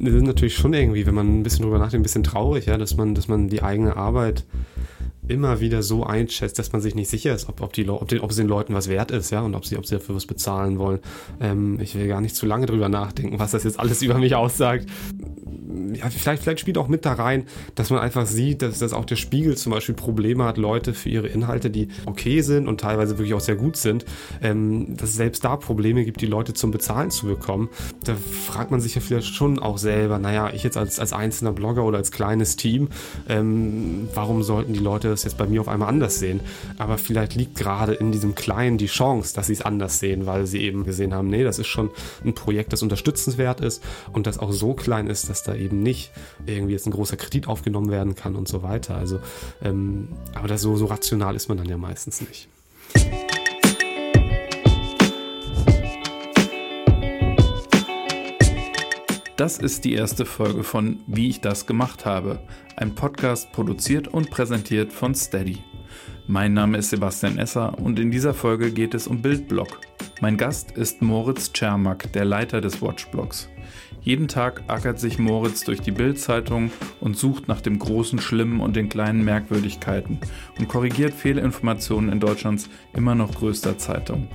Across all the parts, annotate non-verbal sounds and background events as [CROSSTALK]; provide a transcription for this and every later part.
das ist natürlich schon irgendwie, wenn man ein bisschen drüber nachdenkt, ein bisschen traurig, ja, dass man, dass man die eigene Arbeit immer wieder so einschätzt, dass man sich nicht sicher ist, ob, ob, die, ob, den, ob es den Leuten was wert ist, ja, und ob sie, ob sie dafür was bezahlen wollen. Ähm, ich will gar nicht zu lange drüber nachdenken, was das jetzt alles [LAUGHS] über mich aussagt ja, vielleicht, vielleicht spielt auch mit da rein, dass man einfach sieht, dass, dass auch der Spiegel zum Beispiel Probleme hat, Leute für ihre Inhalte, die okay sind und teilweise wirklich auch sehr gut sind, ähm, dass es selbst da Probleme gibt, die Leute zum Bezahlen zu bekommen. Da fragt man sich ja vielleicht schon auch selber, naja, ich jetzt als, als einzelner Blogger oder als kleines Team, ähm, warum sollten die Leute das jetzt bei mir auf einmal anders sehen? Aber vielleicht liegt gerade in diesem Kleinen die Chance, dass sie es anders sehen, weil sie eben gesehen haben, nee, das ist schon ein Projekt, das unterstützenswert ist und das auch so klein ist, dass da eben nicht irgendwie jetzt ein großer Kredit aufgenommen werden kann und so weiter. Also, ähm, aber das so, so rational ist man dann ja meistens nicht. Das ist die erste Folge von Wie ich das gemacht habe, ein Podcast produziert und präsentiert von Steady. Mein Name ist Sebastian Esser und in dieser Folge geht es um Bildblog. Mein Gast ist Moritz Czermak, der Leiter des Watchblogs. Jeden Tag ackert sich Moritz durch die Bildzeitung und sucht nach dem großen Schlimmen und den kleinen Merkwürdigkeiten und korrigiert Fehlinformationen in Deutschlands immer noch größter Zeitung.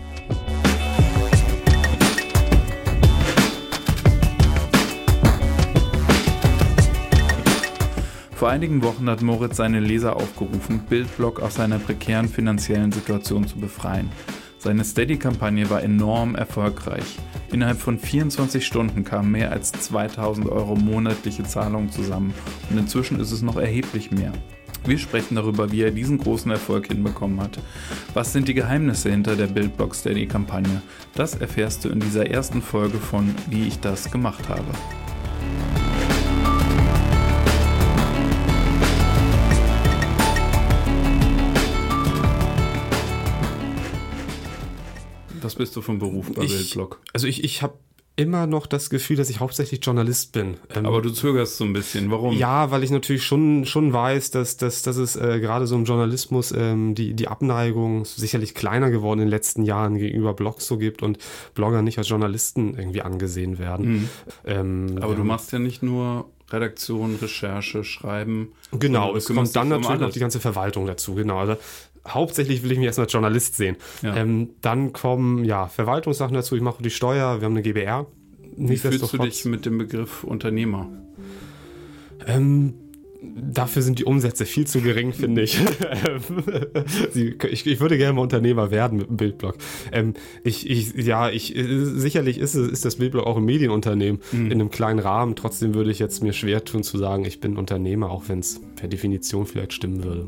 Vor einigen Wochen hat Moritz seine Leser aufgerufen, Bildblog aus seiner prekären finanziellen Situation zu befreien. Seine Steady-Kampagne war enorm erfolgreich. Innerhalb von 24 Stunden kamen mehr als 2000 Euro monatliche Zahlungen zusammen und inzwischen ist es noch erheblich mehr. Wir sprechen darüber, wie er diesen großen Erfolg hinbekommen hat. Was sind die Geheimnisse hinter der Bildblog Steady-Kampagne? Das erfährst du in dieser ersten Folge von Wie ich das gemacht habe. Was bist du vom Beruf bei ich, Bildblog? Also ich, ich habe immer noch das Gefühl, dass ich hauptsächlich Journalist bin. Ähm, Aber du zögerst so ein bisschen. Warum? Ja, weil ich natürlich schon, schon weiß, dass, dass, dass es äh, gerade so im Journalismus ähm, die, die Abneigung sicherlich kleiner geworden in den letzten Jahren gegenüber Blogs so gibt und Blogger nicht als Journalisten irgendwie angesehen werden. Mhm. Ähm, Aber du machst ja nicht nur Redaktion, Recherche, Schreiben. Genau, es kommt dann natürlich noch die ganze Verwaltung dazu. Genau, also hauptsächlich will ich mich erstmal als Journalist sehen. Ja. Ähm, dann kommen ja Verwaltungssachen dazu. Ich mache die Steuer, wir haben eine GBR. Wie fühlst du dich mit dem Begriff Unternehmer? Ähm, dafür sind die Umsätze viel zu gering, finde ich. [LAUGHS] ich. ich. würde gerne mal Unternehmer werden mit dem Bildblog. Ähm, ich, ich, ja, ich, sicherlich ist, ist das Bildblog auch ein Medienunternehmen mhm. in einem kleinen Rahmen. Trotzdem würde ich jetzt mir schwer tun zu sagen, ich bin Unternehmer, auch wenn es per Definition vielleicht stimmen würde.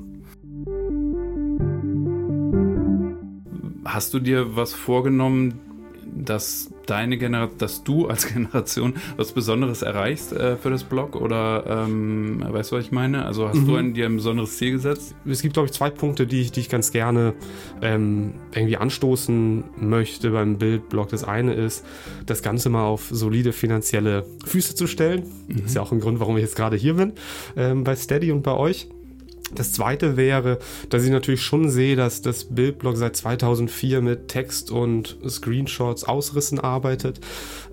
Hast du dir was vorgenommen, dass deine Generation, dass du als [LAUGHS] Generation was Besonderes erreichst äh, für das Blog? Oder ähm, weißt du, was ich meine? Also hast mhm. du ein, dir ein besonderes Ziel gesetzt? Es gibt, glaube ich, zwei Punkte, die ich, die ich ganz gerne ähm, irgendwie anstoßen möchte beim Bildblog. Das eine ist, das Ganze mal auf solide finanzielle Füße zu stellen. Mhm. Das ist ja auch ein Grund, warum ich jetzt gerade hier bin, ähm, bei Steady und bei euch. Das zweite wäre, dass ich natürlich schon sehe, dass das Bildblog seit 2004 mit Text und Screenshots, Ausrissen arbeitet.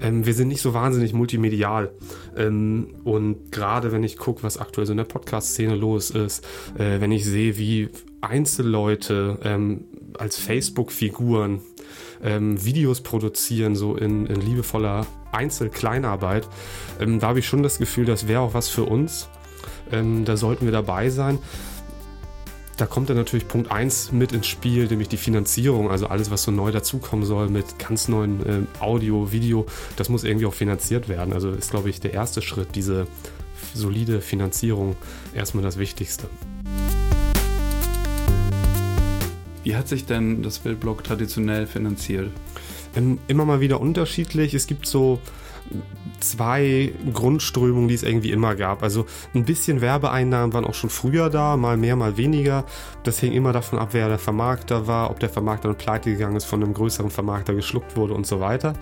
Ähm, wir sind nicht so wahnsinnig multimedial. Ähm, und gerade wenn ich gucke, was aktuell so in der Podcast-Szene los ist, äh, wenn ich sehe, wie Einzelleute ähm, als Facebook-Figuren ähm, Videos produzieren, so in, in liebevoller Einzelkleinarbeit, ähm, da habe ich schon das Gefühl, das wäre auch was für uns. Ähm, da sollten wir dabei sein. Da kommt dann natürlich Punkt 1 mit ins Spiel, nämlich die Finanzierung. Also alles, was so neu dazukommen soll mit ganz neuen ähm, Audio, Video, das muss irgendwie auch finanziert werden. Also ist, glaube ich, der erste Schritt, diese solide Finanzierung erstmal das Wichtigste. Wie hat sich denn das Bildblog traditionell finanziert? Ähm, immer mal wieder unterschiedlich. Es gibt so zwei Grundströmungen, die es irgendwie immer gab. Also ein bisschen Werbeeinnahmen waren auch schon früher da, mal mehr, mal weniger. Das hing immer davon ab, wer der Vermarkter war, ob der Vermarkter dann pleite gegangen ist, von einem größeren Vermarkter geschluckt wurde und so weiter.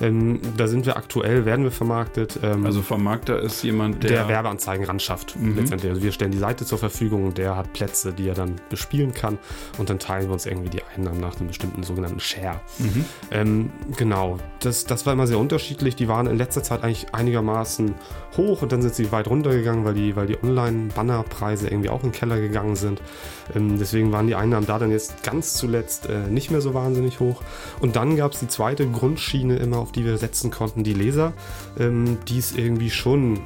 Ähm, da sind wir aktuell, werden wir vermarktet. Ähm, also Vermarkter ist jemand, der, der Werbeanzeigen ran schafft. Mhm. Letztendlich. Also wir stellen die Seite zur Verfügung und der hat Plätze, die er dann bespielen kann und dann teilen wir uns irgendwie die Einnahmen nach einem bestimmten sogenannten Share. Mhm. Ähm, genau, das, das war immer sehr unterschiedlich. Die waren in letzter Zeit eigentlich einigermaßen hoch und dann sind sie weit runtergegangen, weil die, weil die Online-Bannerpreise irgendwie auch in den Keller gegangen sind. Ähm, deswegen waren die Einnahmen da dann jetzt ganz zuletzt äh, nicht mehr so wahnsinnig hoch. Und dann gab es die zweite Grundschiene immer, auf die wir setzen konnten, die Leser, ähm, die es irgendwie schon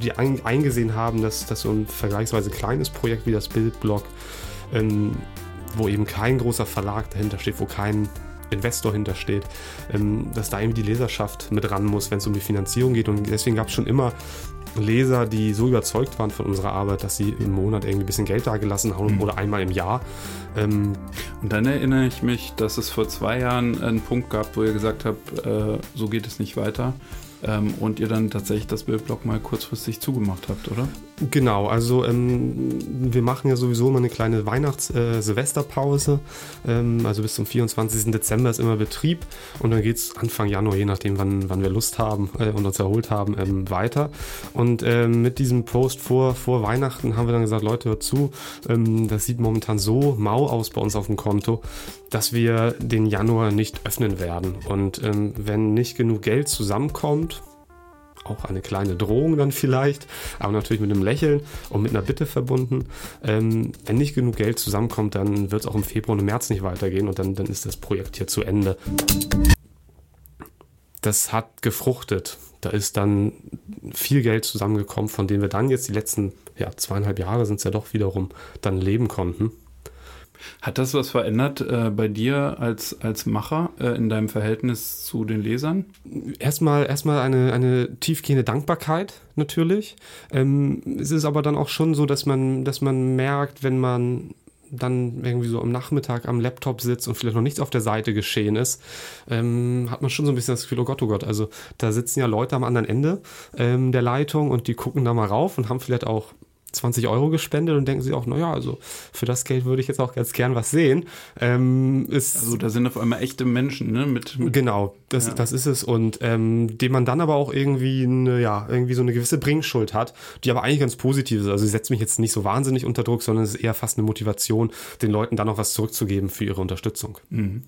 die eingesehen haben, dass, dass so ein vergleichsweise kleines Projekt wie das Bildblog, ähm, wo eben kein großer Verlag dahinter steht, wo kein Investor hintersteht, ähm, dass da irgendwie die Leserschaft mit ran muss, wenn es um die Finanzierung geht. Und deswegen gab es schon immer Leser, die so überzeugt waren von unserer Arbeit, dass sie im Monat irgendwie ein bisschen Geld dagelassen haben mhm. oder einmal im Jahr. Ähm, und dann erinnere ich mich, dass es vor zwei Jahren einen Punkt gab, wo ihr gesagt habt, äh, so geht es nicht weiter ähm, und ihr dann tatsächlich das Bildblock mal kurzfristig zugemacht habt, oder? Genau, also ähm, wir machen ja sowieso immer eine kleine Weihnachts-Silvesterpause. Äh, ähm, also bis zum 24. Dezember ist immer Betrieb und dann geht es Anfang Januar, je nachdem, wann, wann wir Lust haben äh, und uns erholt haben, ähm, weiter. Und ähm, mit diesem Post vor, vor Weihnachten haben wir dann gesagt, Leute, hört zu, ähm, das sieht momentan so mau aus bei uns auf dem Konto, dass wir den Januar nicht öffnen werden. Und wenn nicht genug Geld zusammenkommt, auch eine kleine Drohung dann vielleicht, aber natürlich mit einem Lächeln und mit einer Bitte verbunden. Ähm, wenn nicht genug Geld zusammenkommt, dann wird es auch im Februar und im März nicht weitergehen und dann, dann ist das Projekt hier zu Ende. Das hat gefruchtet. Da ist dann viel Geld zusammengekommen, von dem wir dann jetzt die letzten ja, zweieinhalb Jahre sind es ja doch wiederum dann leben konnten. Hat das was verändert äh, bei dir als, als Macher äh, in deinem Verhältnis zu den Lesern? Erstmal, erstmal eine, eine tiefgehende Dankbarkeit natürlich. Ähm, es ist aber dann auch schon so, dass man, dass man merkt, wenn man dann irgendwie so am Nachmittag am Laptop sitzt und vielleicht noch nichts auf der Seite geschehen ist, ähm, hat man schon so ein bisschen das Gefühl, oh Gott, oh Gott, also da sitzen ja Leute am anderen Ende ähm, der Leitung und die gucken da mal rauf und haben vielleicht auch 20 Euro gespendet und denken sich auch, naja, also für das Geld würde ich jetzt auch ganz gern was sehen. Ähm, ist, also da sind auf einmal echte Menschen, ne? Mit, mit genau, das, ja. das ist es. Und ähm, dem man dann aber auch irgendwie eine, ja, irgendwie so eine gewisse Bringschuld hat, die aber eigentlich ganz positiv ist. Also sie setzt mich jetzt nicht so wahnsinnig unter Druck, sondern es ist eher fast eine Motivation, den Leuten dann noch was zurückzugeben für ihre Unterstützung. Mhm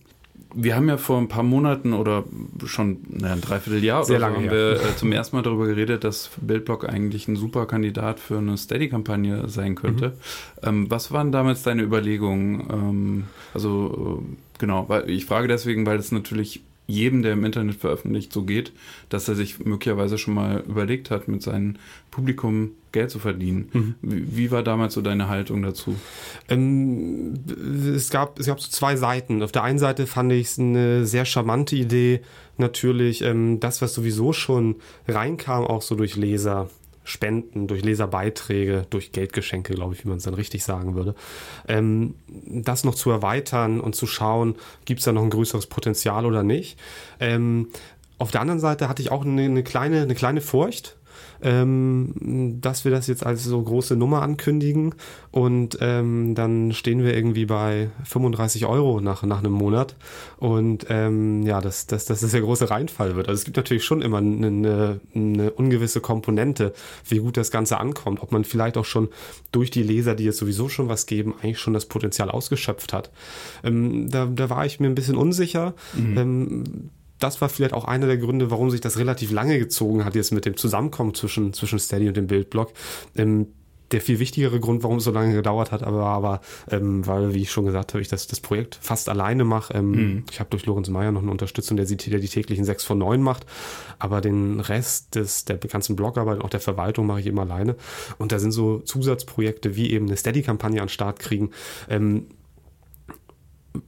wir haben ja vor ein paar Monaten oder schon naja, ein Dreivierteljahr Sehr oder so haben wir äh, [LAUGHS] zum ersten Mal darüber geredet, dass Bildblock eigentlich ein super Kandidat für eine Steady-Kampagne sein könnte. Mhm. Ähm, was waren damals deine Überlegungen? Ähm, also äh, genau, weil ich frage deswegen, weil es natürlich jedem, der im Internet veröffentlicht, so geht, dass er sich möglicherweise schon mal überlegt hat, mit seinem Publikum Geld zu verdienen. Mhm. Wie, wie, war damals so deine Haltung dazu? Ähm, es, gab, es gab so zwei Seiten. Auf der einen Seite fand ich es eine sehr charmante Idee, natürlich ähm, das, was sowieso schon reinkam, auch so durch Leser, Spenden, durch Leserbeiträge, durch Geldgeschenke, glaube ich, wie man es dann richtig sagen würde, ähm, das noch zu erweitern und zu schauen, gibt es da noch ein größeres Potenzial oder nicht. Ähm, auf der anderen Seite hatte ich auch eine, eine, kleine, eine kleine Furcht, ähm, dass wir das jetzt als so große Nummer ankündigen und ähm, dann stehen wir irgendwie bei 35 Euro nach, nach einem Monat und ähm, ja, dass das, das, das der große Reinfall wird. Also es gibt natürlich schon immer eine, eine ungewisse Komponente, wie gut das Ganze ankommt, ob man vielleicht auch schon durch die Leser, die jetzt sowieso schon was geben, eigentlich schon das Potenzial ausgeschöpft hat. Ähm, da, da war ich mir ein bisschen unsicher. Mhm. Das war vielleicht auch einer der Gründe, warum sich das relativ lange gezogen hat, jetzt mit dem Zusammenkommen zwischen, zwischen Steady und dem Bildblock. Ähm, der viel wichtigere Grund, warum es so lange gedauert hat, aber, aber ähm, weil, wie ich schon gesagt habe, ich das, das Projekt fast alleine mache. Ähm, mhm. Ich habe durch Lorenz Meyer noch eine Unterstützung, der, der die täglichen sechs von neun macht, aber den Rest des, der ganzen Blogarbeit und auch der Verwaltung mache ich eben alleine. Und da sind so Zusatzprojekte wie eben eine Steady-Kampagne an Start kriegen, ähm,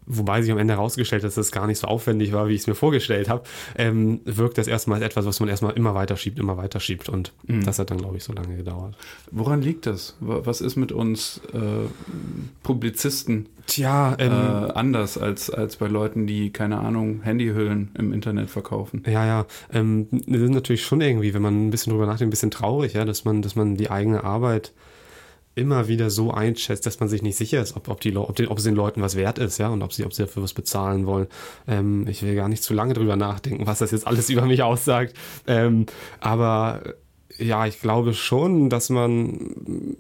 wobei sich am Ende herausgestellt hat, dass das gar nicht so aufwendig war, wie ich es mir vorgestellt habe, ähm, wirkt das erstmal als etwas, was man erstmal immer weiter schiebt, immer weiter schiebt. Und mhm. das hat dann, glaube ich, so lange gedauert. Woran liegt das? Was ist mit uns äh, Publizisten Tja, ähm, äh, anders als, als bei Leuten, die, keine Ahnung, Handyhüllen im Internet verkaufen? Ja, ja. Ähm, das ist natürlich schon irgendwie, wenn man ein bisschen drüber nachdenkt, ein bisschen traurig, ja, dass man, dass man die eigene Arbeit immer wieder so einschätzt, dass man sich nicht sicher ist, ob, ob, die, ob, den, ob es den Leuten was wert ist, ja, und ob sie, ob sie dafür was bezahlen wollen. Ähm, ich will gar nicht zu lange drüber nachdenken, was das jetzt alles [LAUGHS] über mich aussagt. Ähm, aber ja, ich glaube schon, dass man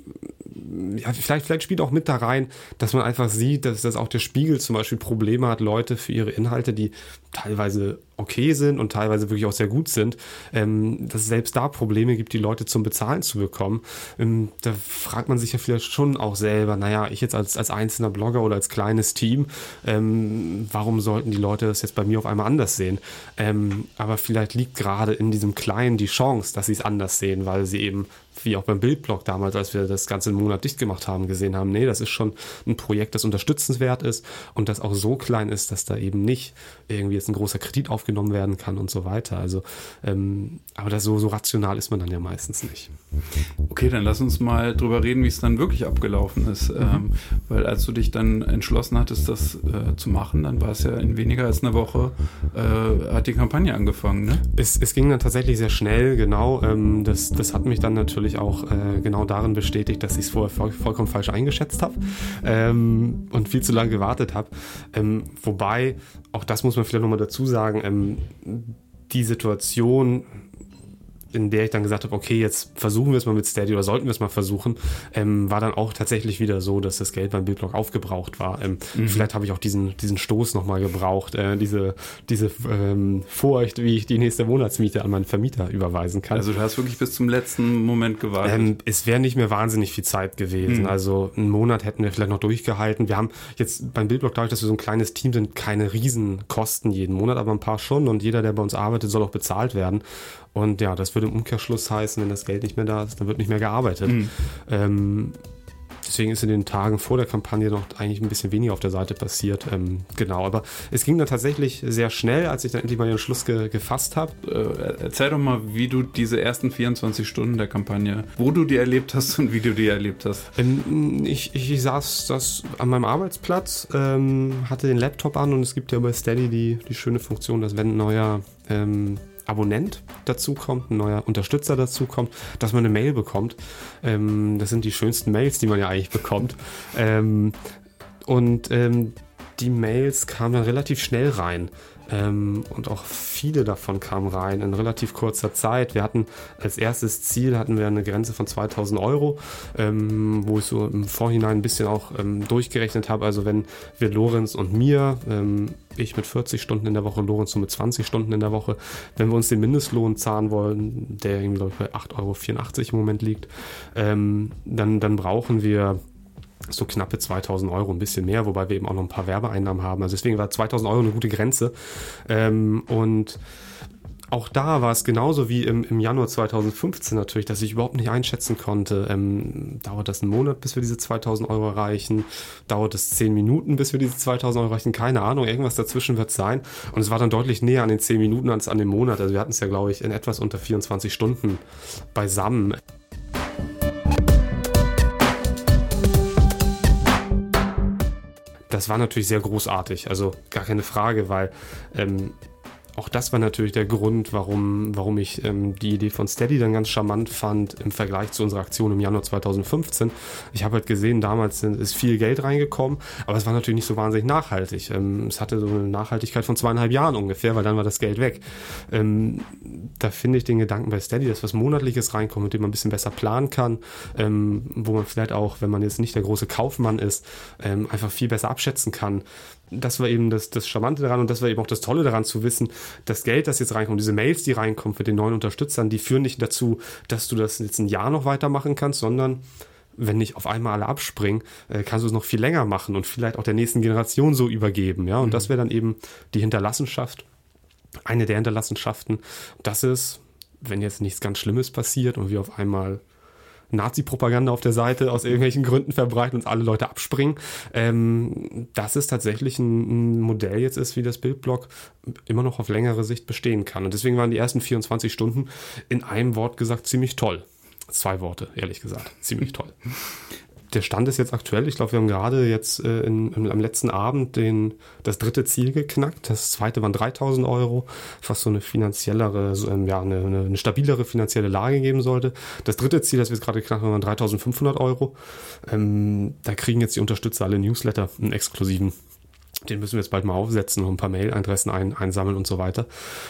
ja, vielleicht, vielleicht spielt auch mit da rein, dass man einfach sieht, dass, dass auch der Spiegel zum Beispiel Probleme hat, Leute für ihre Inhalte, die teilweise okay sind und teilweise wirklich auch sehr gut sind, ähm, dass es selbst da Probleme gibt, die Leute zum Bezahlen zu bekommen. Ähm, da fragt man sich ja vielleicht schon auch selber, naja, ich jetzt als, als einzelner Blogger oder als kleines Team, ähm, warum sollten die Leute das jetzt bei mir auf einmal anders sehen? Ähm, aber vielleicht liegt gerade in diesem Kleinen die Chance, dass sie es anders sehen, weil sie eben wie auch beim Bildblog damals, als wir das Ganze Monat dicht gemacht haben, gesehen haben, nee, das ist schon ein Projekt, das unterstützenswert ist und das auch so klein ist, dass da eben nicht irgendwie jetzt ein großer Kredit aufgenommen werden kann und so weiter. Also, ähm, aber das so, so rational ist man dann ja meistens nicht. Okay, dann lass uns mal drüber reden, wie es dann wirklich abgelaufen ist. Mhm. Ähm, weil als du dich dann entschlossen hattest, das äh, zu machen, dann war es ja in weniger als einer Woche, äh, hat die Kampagne angefangen, ne? Es, es ging dann tatsächlich sehr schnell, genau. Ähm, das, das hat mich dann natürlich auch äh, genau darin bestätigt, dass ich es vorher voll, vollkommen falsch eingeschätzt habe ähm, und viel zu lange gewartet habe. Ähm, wobei, auch das muss man vielleicht nochmal dazu sagen, ähm, die Situation in der ich dann gesagt habe, okay, jetzt versuchen wir es mal mit Steady oder sollten wir es mal versuchen, ähm, war dann auch tatsächlich wieder so, dass das Geld beim Bildblock aufgebraucht war. Ähm, mhm. Vielleicht habe ich auch diesen, diesen Stoß nochmal gebraucht, äh, diese, diese ähm, Furcht, wie ich die nächste Monatsmiete an meinen Vermieter überweisen kann. Also du hast wirklich bis zum letzten Moment gewartet? Ähm, es wäre nicht mehr wahnsinnig viel Zeit gewesen. Mhm. Also einen Monat hätten wir vielleicht noch durchgehalten. Wir haben jetzt beim Bildblock, dadurch, dass wir so ein kleines Team sind, keine Riesenkosten jeden Monat, aber ein paar schon. Und jeder, der bei uns arbeitet, soll auch bezahlt werden. Und ja, das würde im Umkehrschluss heißen, wenn das Geld nicht mehr da ist, dann wird nicht mehr gearbeitet. Mhm. Ähm, deswegen ist in den Tagen vor der Kampagne noch eigentlich ein bisschen weniger auf der Seite passiert. Ähm, genau, aber es ging dann tatsächlich sehr schnell, als ich dann endlich mal den Schluss ge gefasst habe. Äh, erzähl doch mal, wie du diese ersten 24 Stunden der Kampagne, wo du die erlebt hast und wie du die erlebt hast. Ähm, ich, ich, saß das an meinem Arbeitsplatz, ähm, hatte den Laptop an und es gibt ja bei Steady die, die schöne Funktion, dass wenn ein neuer ähm, Abonnent dazukommt, ein neuer Unterstützer dazukommt, dass man eine Mail bekommt. Ähm, das sind die schönsten Mails, die man ja eigentlich bekommt. Ähm, und ähm, die Mails kamen dann relativ schnell rein. Ähm, und auch viele davon kamen rein in relativ kurzer Zeit. Wir hatten als erstes Ziel hatten wir eine Grenze von 2000 Euro, ähm, wo ich so im Vorhinein ein bisschen auch ähm, durchgerechnet habe. Also wenn wir Lorenz und mir, ähm, ich mit 40 Stunden in der Woche, Lorenz so mit 20 Stunden in der Woche, wenn wir uns den Mindestlohn zahlen wollen, der irgendwie ich bei 8,84 Euro im Moment liegt, ähm, dann, dann brauchen wir so knappe 2000 Euro, ein bisschen mehr, wobei wir eben auch noch ein paar Werbeeinnahmen haben. Also deswegen war 2000 Euro eine gute Grenze. Ähm, und auch da war es genauso wie im, im Januar 2015 natürlich, dass ich überhaupt nicht einschätzen konnte. Ähm, dauert das einen Monat, bis wir diese 2000 Euro erreichen? Dauert es 10 Minuten, bis wir diese 2000 Euro erreichen? Keine Ahnung, irgendwas dazwischen wird sein. Und es war dann deutlich näher an den 10 Minuten als an dem Monat. Also wir hatten es ja, glaube ich, in etwas unter 24 Stunden beisammen. Das war natürlich sehr großartig, also gar keine Frage, weil ähm, auch das war natürlich der Grund, warum, warum ich ähm, die Idee von Steady dann ganz charmant fand im Vergleich zu unserer Aktion im Januar 2015. Ich habe halt gesehen, damals ist viel Geld reingekommen, aber es war natürlich nicht so wahnsinnig nachhaltig. Ähm, es hatte so eine Nachhaltigkeit von zweieinhalb Jahren ungefähr, weil dann war das Geld weg. Ähm, da finde ich den Gedanken bei Steady, dass was Monatliches reinkommt, mit dem man ein bisschen besser planen kann, ähm, wo man vielleicht auch, wenn man jetzt nicht der große Kaufmann ist, ähm, einfach viel besser abschätzen kann, das war eben das, das Charmante daran und das war eben auch das Tolle daran zu wissen, das Geld, das jetzt reinkommt, diese Mails, die reinkommen für den neuen Unterstützern, die führen nicht dazu, dass du das jetzt ein Jahr noch weitermachen kannst, sondern wenn nicht auf einmal alle abspringen, äh, kannst du es noch viel länger machen und vielleicht auch der nächsten Generation so übergeben. Ja, und mhm. das wäre dann eben die Hinterlassenschaft, eine der Hinterlassenschaften. Das ist, wenn jetzt nichts ganz Schlimmes passiert und wir auf einmal Nazi-Propaganda auf der Seite aus irgendwelchen Gründen verbreiten und alle Leute abspringen. Ähm, dass es tatsächlich ein, ein, Modell jetzt ist, wie das Bildblock immer noch auf längere Sicht bestehen kann. Und deswegen waren die ersten 24 Stunden in einem Wort gesagt ziemlich toll. Zwei Worte, ehrlich gesagt. Ziemlich toll [LAUGHS] der Stand ist jetzt aktuell. Ich glaube, wir haben gerade jetzt äh, in, in, am letzten Abend den, das dritte Ziel geknackt. Das zweite waren 3000 Euro, was so eine finanziellere, so, ähm, ja, eine, eine, stabilere finanzielle Lage geben sollte. Das dritte Ziel, das wir jetzt gerade geknackt haben, waren 3500 Euro. Ähm, da kriegen jetzt die Unterstützer alle Newsletter, einen exklusiven Den müssen wir jetzt bald mal aufsetzen, noch ein paar Mail-Adressen ein, einsammeln und so weiter.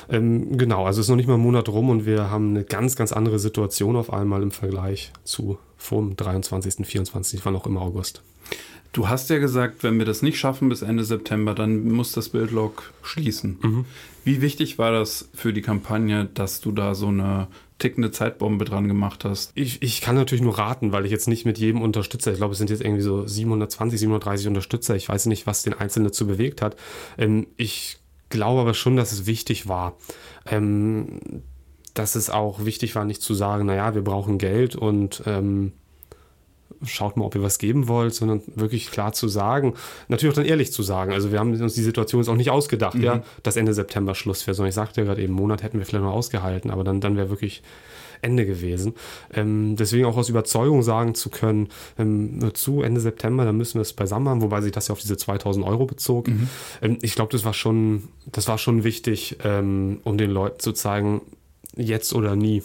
Ähm, genau, also ist noch nicht mal ein Monat rum und wir haben eine ganz, ganz andere Situation auf einmal im Vergleich zu vor dem 23., 24., wann auch immer August. Du hast ja gesagt, wenn wir das nicht schaffen bis Ende September, dann muss das Bildlog schließen. Mhm. Wie wichtig war das für die Kampagne, dass du da so eine tickende Zeitbombe dran gemacht hast? Ich, ich kann natürlich nur raten, weil ich jetzt nicht mit jedem Unterstützer, ich glaube, es sind jetzt irgendwie so 720, 730 Unterstützer, ich weiß nicht, was den Einzelnen dazu bewegt hat. Ähm, ich glaube aber schon, dass es wichtig war. Ähm, dass es auch wichtig war, nicht zu sagen, naja, wir brauchen Geld und ähm, schaut mal, ob ihr was geben wollt, sondern wirklich klar zu sagen, natürlich auch dann ehrlich zu sagen. Also wir haben uns die Situation jetzt auch nicht ausgedacht, mhm. ja, dass Ende September Schluss wäre, sondern ich sagte ja gerade eben, einen Monat hätten wir vielleicht noch ausgehalten, aber dann, dann wäre wirklich Ende gewesen. Ähm, deswegen auch aus Überzeugung sagen zu können, ähm, zu Ende September, dann müssen wir es beisammen haben, wobei sich das ja auf diese 2000 Euro bezog. Mhm. Ähm, ich glaube, das war schon, das war schon wichtig, ähm, um den Leuten zu zeigen, jetzt oder nie,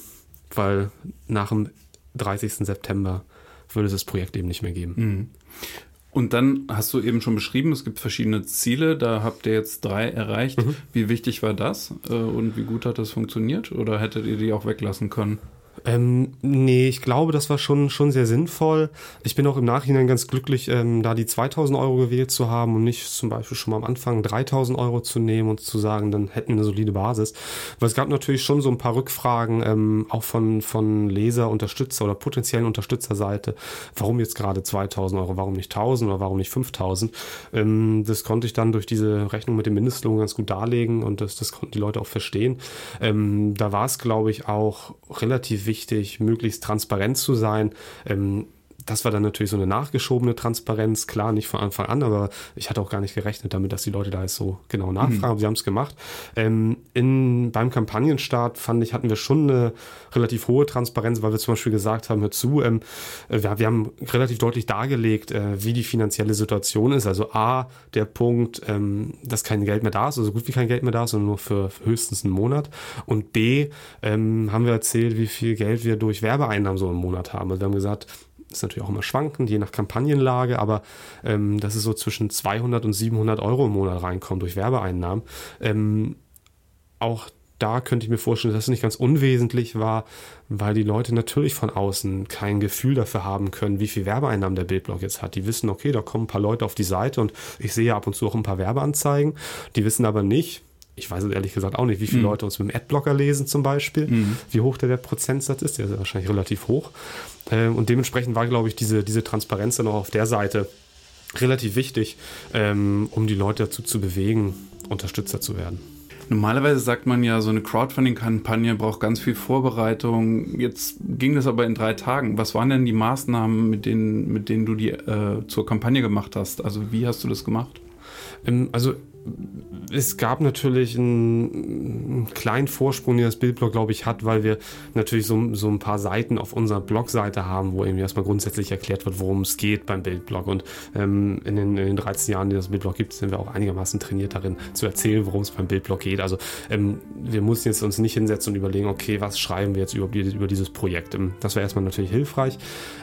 weil nach dem 30. September würde es das Projekt eben nicht mehr geben. Mhm. Und dann hast du eben schon beschrieben, es gibt verschiedene Ziele, da habt ihr jetzt drei erreicht. Mhm. Wie wichtig war das äh, und wie gut hat das funktioniert oder hättet ihr die auch weglassen können? Ähm, nee, ich glaube, das war schon, schon sehr sinnvoll. Ich bin auch im Nachhinein ganz glücklich, ähm, da die 2000 Euro gewählt zu haben und nicht zum Beispiel schon mal am Anfang 3000 Euro zu nehmen und zu sagen, dann hätten wir eine solide Basis. Weil es gab natürlich schon so ein paar Rückfragen, ähm, auch von, von Leser, Unterstützer oder potenziellen Unterstützerseite. Warum jetzt gerade 2000 Euro? Warum nicht 1000 oder warum nicht 5000? Ähm, das konnte ich dann durch diese Rechnung mit dem Mindestlohn ganz gut darlegen und das, das konnten die Leute auch verstehen. Ähm, da war es, glaube ich, auch relativ wichtig, möglichst transparent zu sein. Ähm, das war dann natürlich so eine nachgeschobene Transparenz, klar, nicht von Anfang an, aber ich hatte auch gar nicht gerechnet damit, dass die Leute da jetzt so genau nachfragen. Mhm. Sie haben es gemacht. Ähm, in, beim Kampagnenstart fand ich, hatten wir schon eine relativ hohe Transparenz, weil wir zum Beispiel gesagt haben, hör zu, ähm, wir, wir, haben relativ deutlich dargelegt, äh, wie die finanzielle Situation ist. Also A, der Punkt, ähm, dass kein Geld mehr da ist, also gut wie kein Geld mehr da ist, sondern nur für höchstens einen Monat. Und B, ähm, haben wir erzählt, wie viel Geld wir durch Werbeeinnahmen so im Monat haben. Also wir haben gesagt, ist natürlich auch immer schwankend, je nach Kampagnenlage, aber ähm, dass es so zwischen 200 und 700 Euro im Monat reinkommt durch Werbeeinnahmen. Ähm, auch da könnte ich mir vorstellen, dass es nicht ganz unwesentlich war, weil die Leute natürlich von außen kein Gefühl dafür haben können, wie viel Werbeeinnahmen der Bildblog jetzt hat. Die wissen, okay, da kommen ein paar Leute auf die Seite und ich sehe ab und zu auch ein paar Werbeanzeigen. Die wissen aber nicht, ich weiß ehrlich gesagt auch nicht, wie viele mhm. Leute uns mit dem Adblocker lesen zum Beispiel, mhm. wie hoch der, der Prozentsatz ist, der ist wahrscheinlich relativ hoch. Ähm, und dementsprechend war, glaube ich, diese, diese Transparenz dann auch auf der Seite relativ wichtig, ähm, um die Leute dazu zu bewegen, Unterstützer zu werden. Normalerweise sagt man ja, so eine Crowdfunding-Kampagne braucht ganz viel Vorbereitung. Jetzt ging das aber in drei Tagen. Was waren denn die Maßnahmen, mit denen, mit denen du die äh, zur Kampagne gemacht hast? Also wie hast du das gemacht? Ähm, also es gab natürlich einen, kleinen Vorsprung, den das Bildblog, glaube ich, hat, weil wir natürlich so, so ein paar Seiten auf unserer Blogseite haben, wo eben erstmal grundsätzlich erklärt wird, worum es geht beim Bildblog. Und ähm, in, den, in, den, 13 Jahren, die das Bildblog gibt, sind wir auch einigermaßen trainiert darin, zu erzählen, worum es beim Bildblog geht. Also ähm, wir mussten jetzt uns nicht hinsetzen und überlegen, okay, was schreiben wir jetzt über, über dieses Projekt. Ähm, das war erstmal natürlich hilfreich.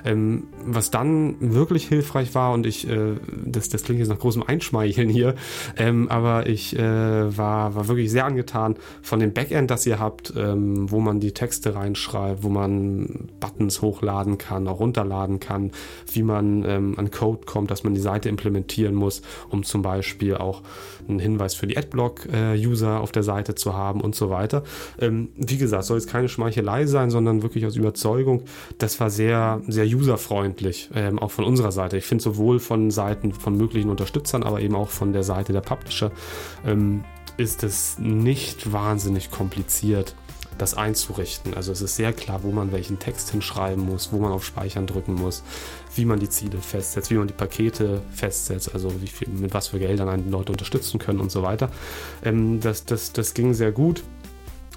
Ähm, was dann wirklich hilfreich war, und ich, äh, das, das klingt jetzt nach großem Einschmeicheln hier, ähm, aber ich äh, war, war wirklich sehr angetan von dem Backend, das ihr habt, ähm, wo man die Texte reinschreibt, wo man Buttons hochladen kann, auch runterladen kann, wie man ähm, an Code kommt, dass man die Seite implementieren muss, um zum Beispiel auch einen Hinweis für die Adblock-User auf der Seite zu haben und so weiter. Ähm, wie gesagt, soll jetzt keine Schmeichelei sein, sondern wirklich aus Überzeugung. Das war sehr, sehr userfreundlich, ähm, auch von unserer Seite. Ich finde sowohl von Seiten von möglichen Unterstützern, aber eben auch von der Seite der Publisher Publisher, ähm, ist es nicht wahnsinnig kompliziert, das einzurichten. Also es ist sehr klar, wo man welchen Text hinschreiben muss, wo man auf Speichern drücken muss, wie man die Ziele festsetzt, wie man die Pakete festsetzt, also wie viel, mit was für Geldern einen Leute unterstützen können und so weiter. Ähm, das, das, das ging sehr gut.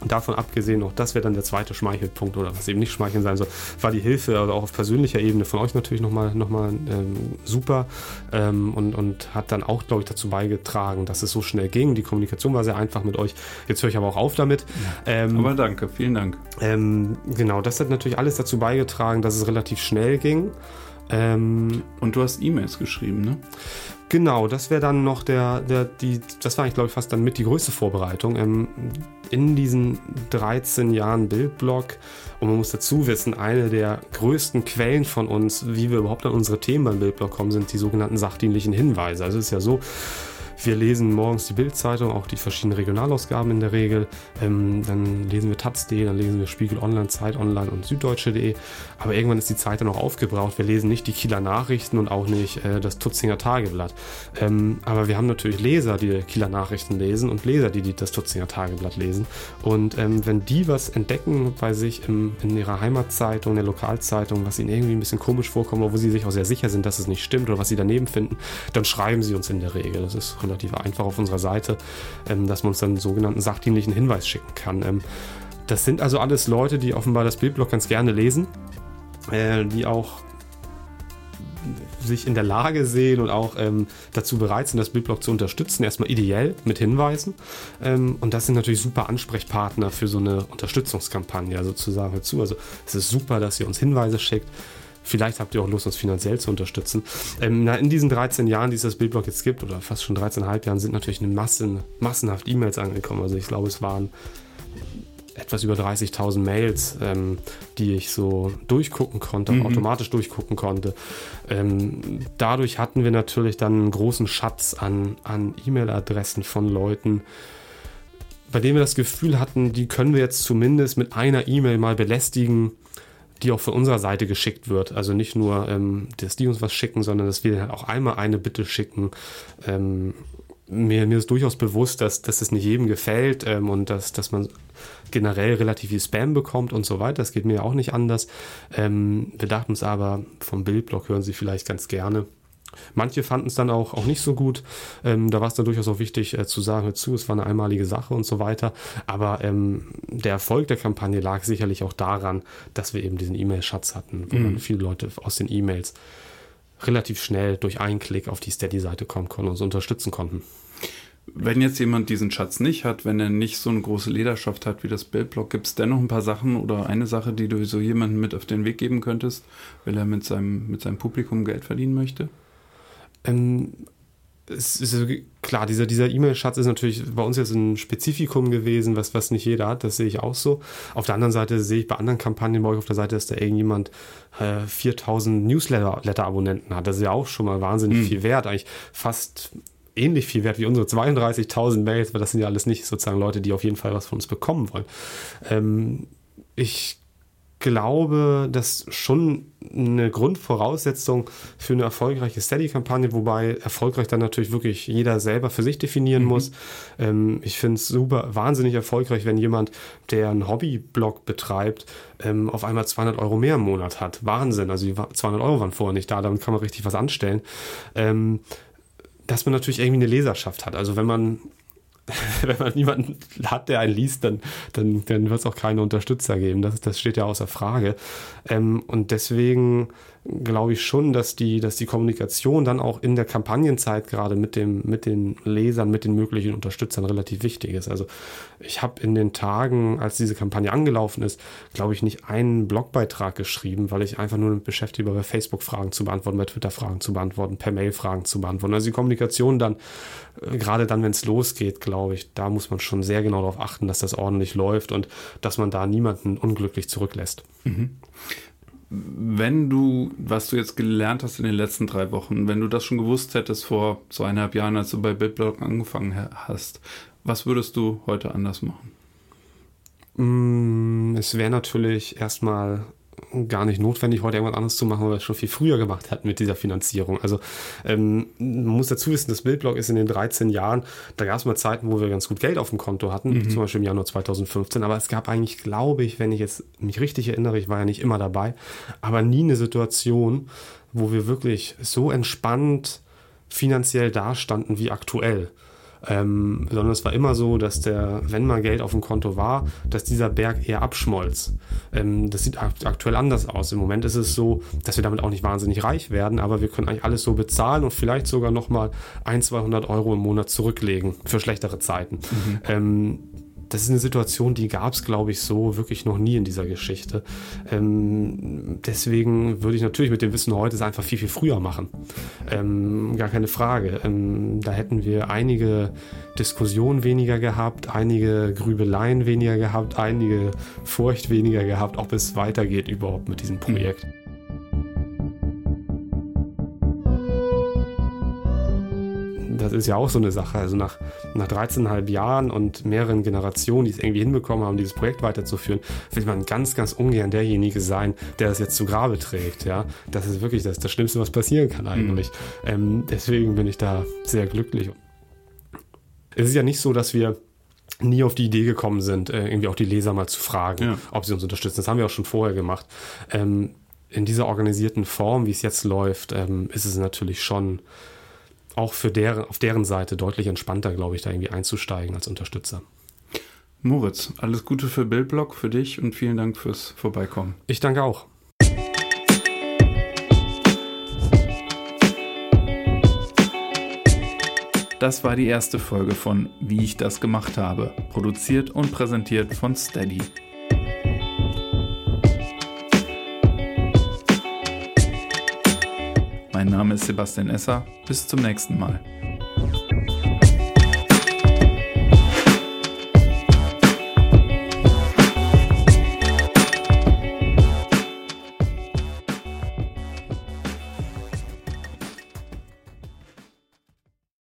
Davon abgesehen, auch das wäre dann der zweite Schmeichelpunkt oder was eben nicht schmeicheln sein soll, war die Hilfe, also auch auf persönlicher Ebene von euch natürlich nochmal noch mal, ähm, super ähm, und, und hat dann auch, glaube ich, dazu beigetragen, dass es so schnell ging. Die Kommunikation war sehr einfach mit euch. Jetzt höre ich aber auch auf damit. Ähm, aber danke, vielen Dank. Ähm, genau, das hat natürlich alles dazu beigetragen, dass es relativ schnell ging. Ähm, und du hast E-Mails geschrieben, ne? Genau, das wäre dann noch der, der, die, das war eigentlich, glaube ich, fast dann mit die größte Vorbereitung. Ähm, in diesen 13 Jahren Bildblog, und man muss dazu wissen, eine der größten Quellen von uns, wie wir überhaupt an unsere Themen beim Bildblog kommen, sind die sogenannten sachdienlichen Hinweise. Also es ist ja so, wir lesen morgens die Bildzeitung, auch die verschiedenen Regionalausgaben in der Regel. Ähm, dann lesen wir Taz.de, dann lesen wir Spiegel Online, Zeit Online und Süddeutsche.de. Aber irgendwann ist die Zeit dann auch aufgebraucht. Wir lesen nicht die Kieler Nachrichten und auch nicht äh, das Tutzinger Tageblatt. Ähm, aber wir haben natürlich Leser, die Kieler Nachrichten lesen und Leser, die, die das Tutzinger Tageblatt lesen. Und ähm, wenn die was entdecken bei sich im, in ihrer Heimatzeitung, in der Lokalzeitung, was ihnen irgendwie ein bisschen komisch vorkommt, wo sie sich auch sehr sicher sind, dass es nicht stimmt oder was sie daneben finden, dann schreiben sie uns in der Regel. Das ist relativ einfach auf unserer Seite, ähm, dass man uns dann einen sogenannten sachdienlichen Hinweis schicken kann. Ähm, das sind also alles Leute, die offenbar das Bildblog ganz gerne lesen, äh, die auch sich in der Lage sehen und auch ähm, dazu bereit sind, das Bildblog zu unterstützen. Erstmal ideell mit Hinweisen. Ähm, und das sind natürlich super Ansprechpartner für so eine Unterstützungskampagne sozusagen dazu. Also es ist super, dass ihr uns Hinweise schickt. Vielleicht habt ihr auch Lust, uns finanziell zu unterstützen. Ähm, na, in diesen 13 Jahren, die es das Bildblog jetzt gibt, oder fast schon 13,5 Jahren, sind natürlich eine Massen, massenhaft E-Mails angekommen. Also ich glaube, es waren etwas über 30.000 Mails, ähm, die ich so durchgucken konnte, mhm. automatisch durchgucken konnte. Ähm, dadurch hatten wir natürlich dann einen großen Schatz an, an E-Mail-Adressen von Leuten, bei denen wir das Gefühl hatten, die können wir jetzt zumindest mit einer E-Mail mal belästigen die auch von unserer Seite geschickt wird. Also nicht nur, ähm, dass die uns was schicken, sondern dass wir halt auch einmal eine Bitte schicken. Ähm, mir, mir ist durchaus bewusst, dass, dass es nicht jedem gefällt ähm, und dass, dass man generell relativ viel Spam bekommt und so weiter. Das geht mir auch nicht anders. Ähm, wir dachten uns aber, vom Bildblock hören Sie vielleicht ganz gerne. Manche fanden es dann auch, auch nicht so gut. Ähm, da war es dann durchaus auch wichtig äh, zu sagen, zu, es war eine einmalige Sache und so weiter. Aber ähm, der Erfolg der Kampagne lag sicherlich auch daran, dass wir eben diesen E-Mail-Schatz hatten, wo mhm. dann viele Leute aus den E-Mails relativ schnell durch einen Klick auf die Steady-Seite kommen konnten und uns unterstützen konnten. Wenn jetzt jemand diesen Schatz nicht hat, wenn er nicht so eine große Lederschaft hat wie das Bildblock, gibt es dennoch ein paar Sachen oder eine Sache, die du so jemandem mit auf den Weg geben könntest, weil er mit seinem, mit seinem Publikum Geld verdienen möchte? Ähm, es ist klar, dieser, dieser E-Mail-Schatz ist natürlich bei uns jetzt ein Spezifikum gewesen, was, was nicht jeder hat, das sehe ich auch so. Auf der anderen Seite sehe ich bei anderen Kampagnen bei euch auf der Seite, dass da irgendjemand äh, 4000 Newsletter-Abonnenten hat. Das ist ja auch schon mal wahnsinnig mhm. viel wert, eigentlich fast ähnlich viel wert wie unsere 32.000 Mails, weil das sind ja alles nicht sozusagen Leute, die auf jeden Fall was von uns bekommen wollen. Ähm, ich glaube, dass schon eine Grundvoraussetzung für eine erfolgreiche Steady-Kampagne, wobei erfolgreich dann natürlich wirklich jeder selber für sich definieren mhm. muss. Ähm, ich finde es super, wahnsinnig erfolgreich, wenn jemand, der einen Hobby-Blog betreibt, ähm, auf einmal 200 Euro mehr im Monat hat. Wahnsinn. Also die 200 Euro waren vorher nicht da, damit kann man richtig was anstellen. Ähm, dass man natürlich irgendwie eine Leserschaft hat. Also wenn man [LAUGHS] wenn man niemanden hat, der einen liest, dann, dann, dann wird es auch keine Unterstützer geben. Das, das steht ja außer Frage. Ähm, und deswegen glaube ich schon, dass die, dass die Kommunikation dann auch in der Kampagnenzeit gerade mit, dem, mit den Lesern, mit den möglichen Unterstützern relativ wichtig ist. Also ich habe in den Tagen, als diese Kampagne angelaufen ist, glaube ich, nicht einen Blogbeitrag geschrieben, weil ich einfach nur damit beschäftigt war, bei Facebook Fragen zu beantworten, bei Twitter Fragen zu beantworten, per Mail Fragen zu beantworten. Also die Kommunikation dann, äh, gerade dann, wenn es losgeht, glaube ich, da muss man schon sehr genau darauf achten, dass das ordentlich läuft und dass man da niemanden unglücklich zurücklässt. Mhm wenn du, was du jetzt gelernt hast in den letzten drei Wochen, wenn du das schon gewusst hättest vor zweieinhalb Jahren, als du bei Bitblock angefangen hast, was würdest du heute anders machen? Mm, es wäre natürlich erstmal gar nicht notwendig, heute irgendwas anderes zu machen, weil wir es schon viel früher gemacht hatten mit dieser Finanzierung. Also ähm, man muss dazu wissen, das Bildblog ist in den 13 Jahren, da gab es mal Zeiten, wo wir ganz gut Geld auf dem Konto hatten, mhm. zum Beispiel im Januar 2015, aber es gab eigentlich, glaube ich, wenn ich jetzt mich richtig erinnere, ich war ja nicht immer dabei, aber nie eine Situation, wo wir wirklich so entspannt finanziell dastanden wie aktuell. Ähm, sondern es war immer so, dass der, wenn mal Geld auf dem Konto war, dass dieser Berg eher abschmolz. Ähm, das sieht aktuell anders aus. Im Moment ist es so, dass wir damit auch nicht wahnsinnig reich werden, aber wir können eigentlich alles so bezahlen und vielleicht sogar nochmal ein, 200 Euro im Monat zurücklegen für schlechtere Zeiten. Mhm. Ähm, das ist eine Situation, die gab es, glaube ich, so wirklich noch nie in dieser Geschichte. Ähm, deswegen würde ich natürlich mit dem Wissen heute es einfach viel, viel früher machen. Ähm, gar keine Frage. Ähm, da hätten wir einige Diskussionen weniger gehabt, einige Grübeleien weniger gehabt, einige Furcht weniger gehabt, ob es weitergeht überhaupt mit diesem Projekt. Mhm. Ist ja auch so eine Sache. Also nach, nach 13,5 Jahren und mehreren Generationen, die es irgendwie hinbekommen haben, dieses Projekt weiterzuführen, will man ganz, ganz ungern derjenige sein, der das jetzt zu Grabe trägt. Ja, das ist wirklich das, das Schlimmste, was passieren kann eigentlich. Mhm. Ähm, deswegen bin ich da sehr glücklich. Es ist ja nicht so, dass wir nie auf die Idee gekommen sind, äh, irgendwie auch die Leser mal zu fragen, ja. ob sie uns unterstützen. Das haben wir auch schon vorher gemacht. Ähm, in dieser organisierten Form, wie es jetzt läuft, ähm, ist es natürlich schon auch für deren, auf deren Seite deutlich entspannter, glaube ich, da irgendwie einzusteigen als Unterstützer. Moritz, alles Gute für Bildblock, für dich und vielen Dank fürs Vorbeikommen. Ich danke auch. Das war die erste Folge von Wie ich das gemacht habe, produziert und präsentiert von Steady. Mein Name ist Sebastian Esser. Bis zum nächsten Mal.